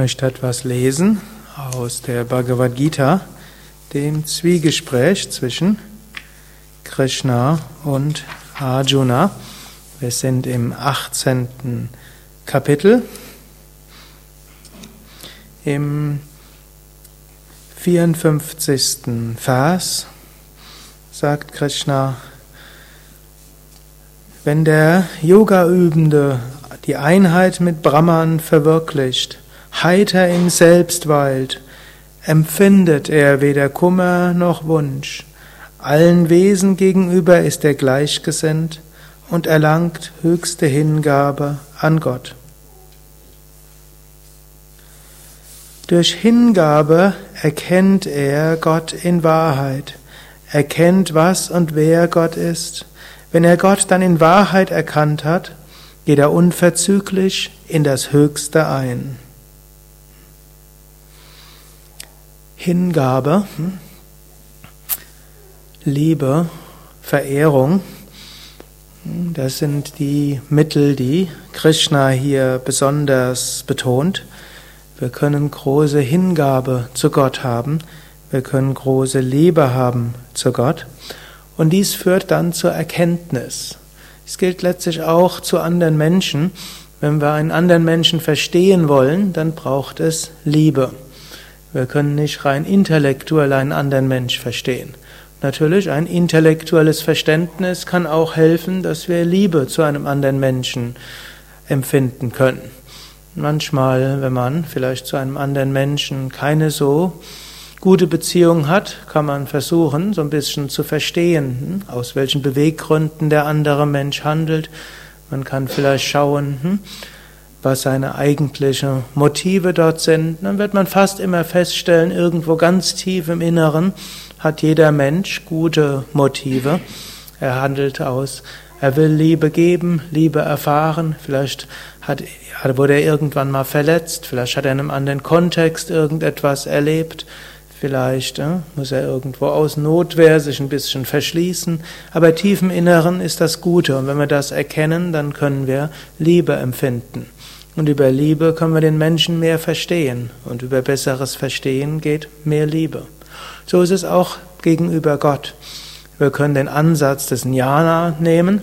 möchte etwas lesen aus der Bhagavad Gita, dem Zwiegespräch zwischen Krishna und Arjuna. Wir sind im 18. Kapitel. Im 54. Vers sagt Krishna, wenn der Yoga-Übende die Einheit mit Brahman verwirklicht, heiter im Selbst weilt, empfindet er weder Kummer noch Wunsch. Allen Wesen gegenüber ist er gleichgesinnt und erlangt höchste Hingabe an Gott. Durch Hingabe erkennt er Gott in Wahrheit, erkennt, was und wer Gott ist. Wenn er Gott dann in Wahrheit erkannt hat, geht er unverzüglich in das Höchste ein. Hingabe, hm? Liebe, Verehrung, hm, das sind die Mittel, die Krishna hier besonders betont. Wir können große Hingabe zu Gott haben, wir können große Liebe haben zu Gott und dies führt dann zur Erkenntnis. Es gilt letztlich auch zu anderen Menschen. Wenn wir einen anderen Menschen verstehen wollen, dann braucht es Liebe. Wir können nicht rein intellektuell einen anderen Mensch verstehen. Natürlich, ein intellektuelles Verständnis kann auch helfen, dass wir Liebe zu einem anderen Menschen empfinden können. Manchmal, wenn man vielleicht zu einem anderen Menschen keine so gute Beziehung hat, kann man versuchen, so ein bisschen zu verstehen, hm, aus welchen Beweggründen der andere Mensch handelt. Man kann vielleicht schauen, hm, was seine eigentlichen Motive dort sind, dann wird man fast immer feststellen, irgendwo ganz tief im Inneren hat jeder Mensch gute Motive. Er handelt aus, er will Liebe geben, Liebe erfahren, vielleicht hat, wurde er irgendwann mal verletzt, vielleicht hat er in einem anderen Kontext irgendetwas erlebt, vielleicht äh, muss er irgendwo aus Notwehr sich ein bisschen verschließen, aber tief im Inneren ist das Gute und wenn wir das erkennen, dann können wir Liebe empfinden. Und über Liebe können wir den Menschen mehr verstehen. Und über besseres Verstehen geht mehr Liebe. So ist es auch gegenüber Gott. Wir können den Ansatz des Jnana nehmen,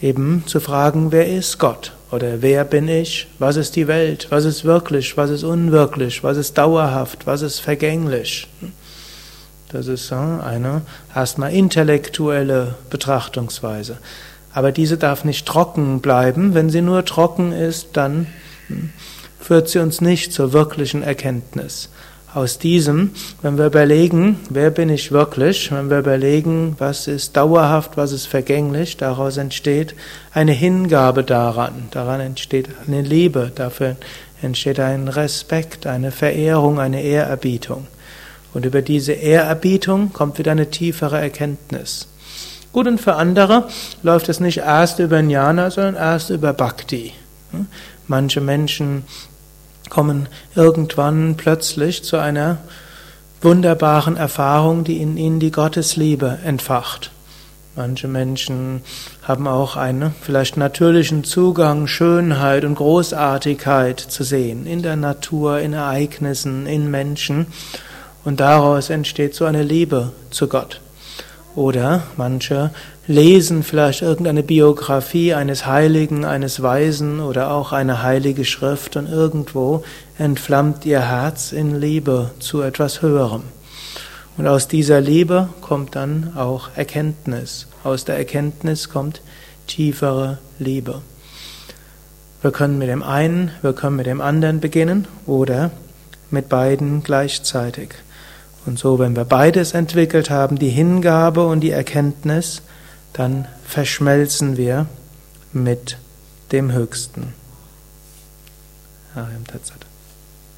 eben zu fragen, wer ist Gott? Oder wer bin ich? Was ist die Welt? Was ist wirklich? Was ist unwirklich? Was ist dauerhaft? Was ist vergänglich? Das ist eine erstmal intellektuelle Betrachtungsweise. Aber diese darf nicht trocken bleiben. Wenn sie nur trocken ist, dann hm, führt sie uns nicht zur wirklichen Erkenntnis. Aus diesem, wenn wir überlegen, wer bin ich wirklich, wenn wir überlegen, was ist dauerhaft, was ist vergänglich, daraus entsteht eine Hingabe daran, daran entsteht eine Liebe, dafür entsteht ein Respekt, eine Verehrung, eine Ehrerbietung. Und über diese Ehrerbietung kommt wieder eine tiefere Erkenntnis. Gut, und für andere läuft es nicht erst über Jnana, sondern erst über Bhakti. Hm? Manche Menschen kommen irgendwann plötzlich zu einer wunderbaren Erfahrung, die in ihnen die Gottesliebe entfacht. Manche Menschen haben auch einen vielleicht natürlichen Zugang, Schönheit und Großartigkeit zu sehen in der Natur, in Ereignissen, in Menschen. Und daraus entsteht so eine Liebe zu Gott. Oder manche lesen vielleicht irgendeine Biografie eines Heiligen, eines Weisen oder auch eine heilige Schrift und irgendwo entflammt ihr Herz in Liebe zu etwas Höherem. Und aus dieser Liebe kommt dann auch Erkenntnis. Aus der Erkenntnis kommt tiefere Liebe. Wir können mit dem einen, wir können mit dem anderen beginnen oder mit beiden gleichzeitig. Und so, wenn wir beides entwickelt haben, die Hingabe und die Erkenntnis, dann verschmelzen wir mit dem Höchsten. Ariam Tatsat.